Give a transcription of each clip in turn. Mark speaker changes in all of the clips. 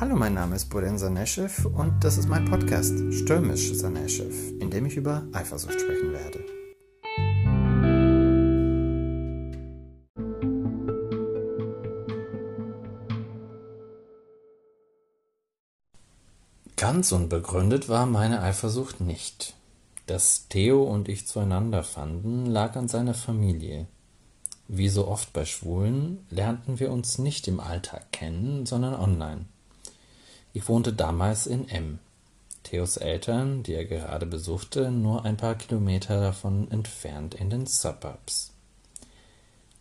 Speaker 1: Hallo, mein Name ist Boden Saneshev und das ist mein Podcast Stürmisch Saneshev, in dem ich über Eifersucht sprechen werde. Ganz unbegründet war meine Eifersucht nicht. Dass Theo und ich zueinander fanden, lag an seiner Familie. Wie so oft bei Schwulen lernten wir uns nicht im Alltag kennen, sondern online. Ich wohnte damals in M. Theos Eltern, die er gerade besuchte, nur ein paar Kilometer davon entfernt in den Suburbs.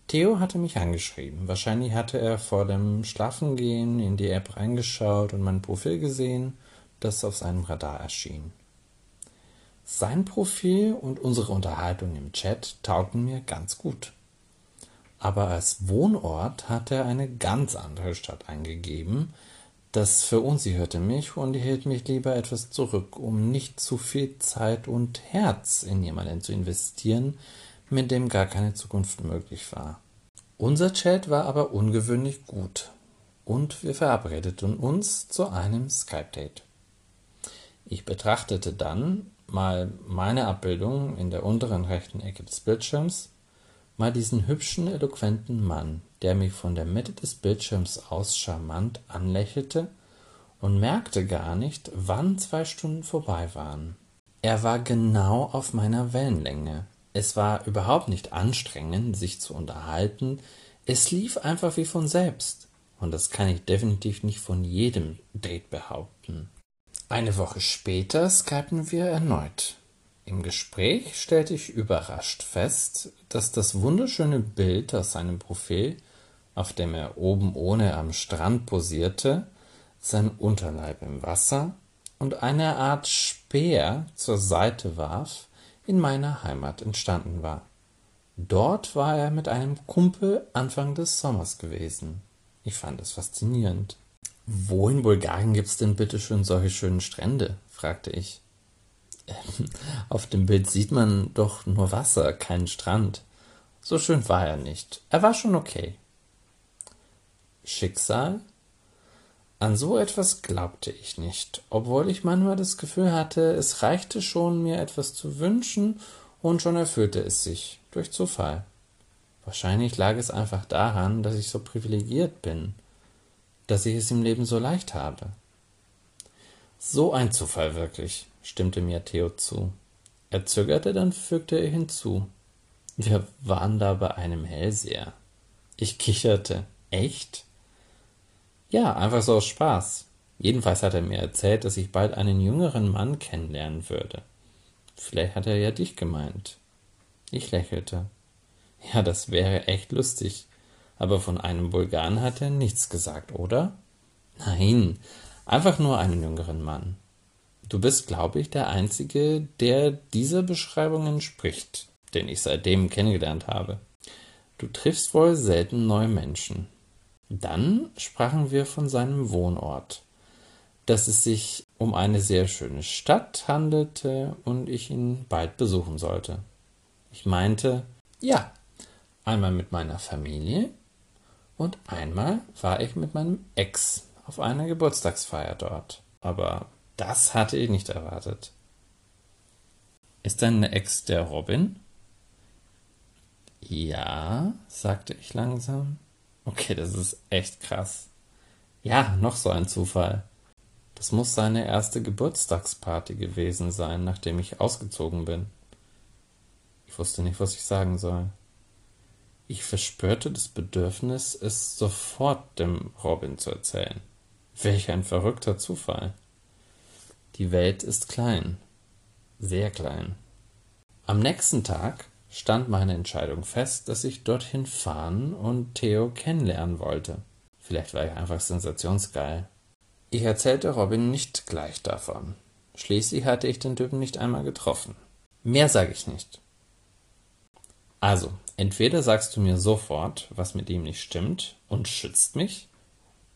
Speaker 1: Theo hatte mich angeschrieben. Wahrscheinlich hatte er vor dem Schlafengehen in die App reingeschaut und mein Profil gesehen, das auf seinem Radar erschien. Sein Profil und unsere Unterhaltung im Chat taugten mir ganz gut. Aber als Wohnort hat er eine ganz andere Stadt eingegeben, das verunsicherte mich und hielt mich lieber etwas zurück, um nicht zu viel Zeit und Herz in jemanden zu investieren, mit dem gar keine Zukunft möglich war. Unser Chat war aber ungewöhnlich gut und wir verabredeten uns zu einem Skype-Date. Ich betrachtete dann mal meine Abbildung in der unteren rechten Ecke des Bildschirms, mal diesen hübschen, eloquenten Mann, der mich von der Mitte des Bildschirms aus charmant anlächelte und merkte gar nicht, wann zwei Stunden vorbei waren. Er war genau auf meiner Wellenlänge. Es war überhaupt nicht anstrengend, sich zu unterhalten, es lief einfach wie von selbst. Und das kann ich definitiv nicht von jedem Date behaupten. Eine Woche später skypen wir erneut. Im Gespräch stellte ich überrascht fest, dass das wunderschöne Bild aus seinem Profil auf dem er oben ohne am Strand posierte, sein Unterleib im Wasser und eine Art Speer zur Seite warf, in meiner Heimat entstanden war. Dort war er mit einem Kumpel Anfang des Sommers gewesen. Ich fand es faszinierend. Wo in Bulgarien gibt's denn bitte schön solche schönen Strände? fragte ich. Auf dem Bild sieht man doch nur Wasser, keinen Strand. So schön war er nicht. Er war schon okay. Schicksal? An so etwas glaubte ich nicht, obwohl ich manchmal das Gefühl hatte, es reichte schon, mir etwas zu wünschen, und schon erfüllte es sich, durch Zufall. Wahrscheinlich lag es einfach daran, dass ich so privilegiert bin, dass ich es im Leben so leicht habe. So ein Zufall wirklich, stimmte mir Theo zu. Er zögerte, dann fügte er hinzu. Wir waren da bei einem Hellseher. Ich kicherte. Echt? Ja, einfach so aus Spaß. Jedenfalls hat er mir erzählt, dass ich bald einen jüngeren Mann kennenlernen würde. Vielleicht hat er ja dich gemeint. Ich lächelte. Ja, das wäre echt lustig. Aber von einem Bulgaren hat er nichts gesagt, oder? Nein, einfach nur einen jüngeren Mann. Du bist, glaube ich, der Einzige, der dieser Beschreibung entspricht, den ich seitdem kennengelernt habe. Du triffst wohl selten neue Menschen. Dann sprachen wir von seinem Wohnort, dass es sich um eine sehr schöne Stadt handelte und ich ihn bald besuchen sollte. Ich meinte, ja, einmal mit meiner Familie und einmal war ich mit meinem Ex auf einer Geburtstagsfeier dort. Aber das hatte ich nicht erwartet. Ist deine Ex der Robin? Ja, sagte ich langsam. Okay, das ist echt krass. Ja, noch so ein Zufall. Das muss seine erste Geburtstagsparty gewesen sein, nachdem ich ausgezogen bin. Ich wusste nicht, was ich sagen soll. Ich verspürte das Bedürfnis, es sofort dem Robin zu erzählen. Welch ein verrückter Zufall. Die Welt ist klein. Sehr klein. Am nächsten Tag stand meine Entscheidung fest, dass ich dorthin fahren und Theo kennenlernen wollte. Vielleicht war ich einfach sensationsgeil. Ich erzählte Robin nicht gleich davon. Schließlich hatte ich den Typen nicht einmal getroffen. Mehr sage ich nicht. Also, entweder sagst du mir sofort, was mit ihm nicht stimmt und schützt mich,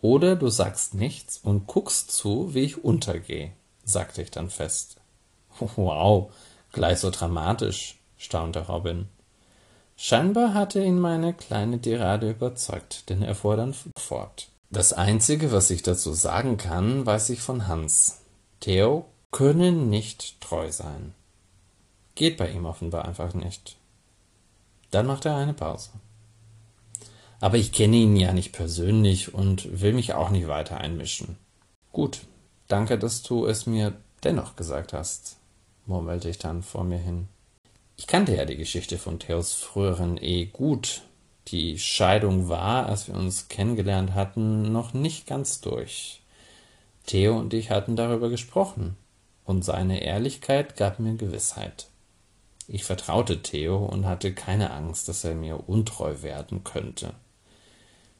Speaker 1: oder du sagst nichts und guckst zu, wie ich untergehe, sagte ich dann fest. Wow, gleich so dramatisch staunte Robin. Scheinbar hatte ihn meine kleine Tirade überzeugt, denn er fuhr dann fort. Das Einzige, was ich dazu sagen kann, weiß ich von Hans. Theo könne nicht treu sein. Geht bei ihm offenbar einfach nicht. Dann macht er eine Pause. Aber ich kenne ihn ja nicht persönlich und will mich auch nicht weiter einmischen. Gut, danke, dass du es mir dennoch gesagt hast, murmelte ich dann vor mir hin. Ich kannte ja die Geschichte von Theos früheren Ehe gut. Die Scheidung war, als wir uns kennengelernt hatten, noch nicht ganz durch. Theo und ich hatten darüber gesprochen, und seine Ehrlichkeit gab mir Gewissheit. Ich vertraute Theo und hatte keine Angst, dass er mir untreu werden könnte.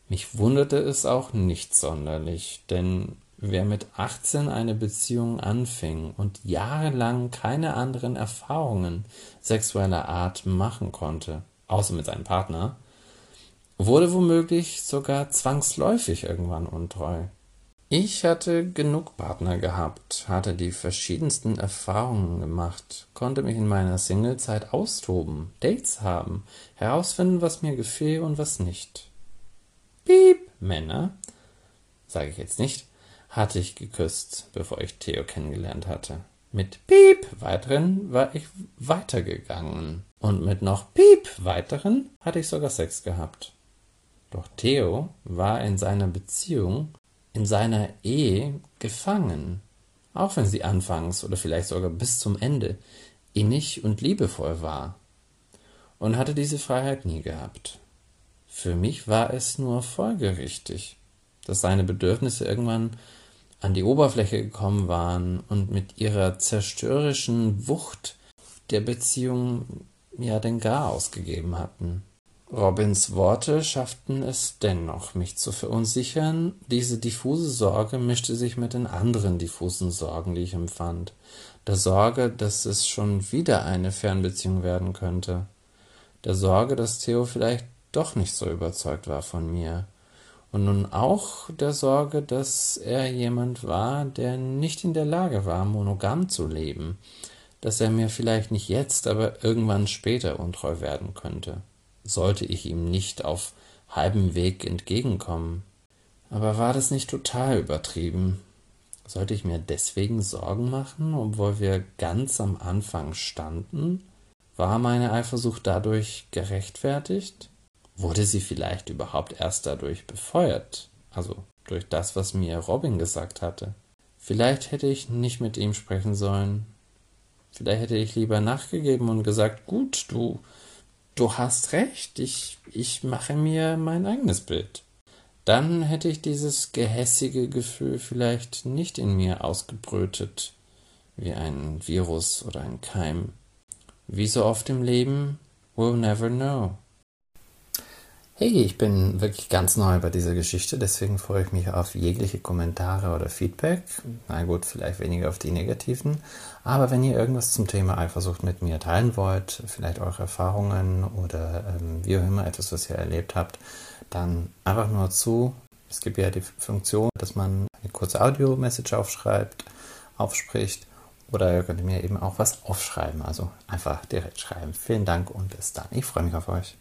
Speaker 1: Mich wunderte es auch nicht sonderlich, denn wer mit 18 eine Beziehung anfing und jahrelang keine anderen Erfahrungen sexueller Art machen konnte, außer mit seinem Partner, wurde womöglich sogar zwangsläufig irgendwann untreu. Ich hatte genug Partner gehabt, hatte die verschiedensten Erfahrungen gemacht, konnte mich in meiner Singlezeit austoben, Dates haben, herausfinden, was mir gefiel und was nicht. Piep, Männer, sage ich jetzt nicht, hatte ich geküsst, bevor ich Theo kennengelernt hatte. Mit Piep weiteren war ich weitergegangen. Und mit noch Piep weiteren hatte ich sogar Sex gehabt. Doch Theo war in seiner Beziehung in seiner Ehe gefangen, auch wenn sie anfangs oder vielleicht sogar bis zum Ende innig und liebevoll war, und hatte diese Freiheit nie gehabt. Für mich war es nur folgerichtig, dass seine Bedürfnisse irgendwann an die Oberfläche gekommen waren und mit ihrer zerstörerischen Wucht der Beziehung ja den Garaus gegeben hatten. Robins Worte schafften es dennoch, mich zu verunsichern. Diese diffuse Sorge mischte sich mit den anderen diffusen Sorgen, die ich empfand. Der Sorge, dass es schon wieder eine Fernbeziehung werden könnte. Der Sorge, dass Theo vielleicht doch nicht so überzeugt war von mir. Und nun auch der Sorge, dass er jemand war, der nicht in der Lage war, monogam zu leben, dass er mir vielleicht nicht jetzt, aber irgendwann später untreu werden könnte sollte ich ihm nicht auf halbem Weg entgegenkommen. Aber war das nicht total übertrieben? Sollte ich mir deswegen Sorgen machen, obwohl wir ganz am Anfang standen? War meine Eifersucht dadurch gerechtfertigt? Wurde sie vielleicht überhaupt erst dadurch befeuert? Also durch das, was mir Robin gesagt hatte? Vielleicht hätte ich nicht mit ihm sprechen sollen. Vielleicht hätte ich lieber nachgegeben und gesagt, gut, du du hast recht, ich, ich mache mir mein eigenes Bild. Dann hätte ich dieses gehässige Gefühl vielleicht nicht in mir ausgebrütet, wie ein Virus oder ein Keim. Wie so oft im Leben, we'll never know. Hey, ich bin wirklich ganz neu bei dieser Geschichte, deswegen freue ich mich auf jegliche Kommentare oder Feedback. Na gut, vielleicht weniger auf die negativen. Aber wenn ihr irgendwas zum Thema Eifersucht mit mir teilen wollt, vielleicht eure Erfahrungen oder ähm, wie auch immer etwas, was ihr erlebt habt, dann einfach nur zu. Es gibt ja die Funktion, dass man eine kurze Audio-Message aufschreibt, aufspricht. Oder ihr könnt mir eben auch was aufschreiben. Also einfach direkt schreiben. Vielen Dank und bis dann. Ich freue mich auf euch.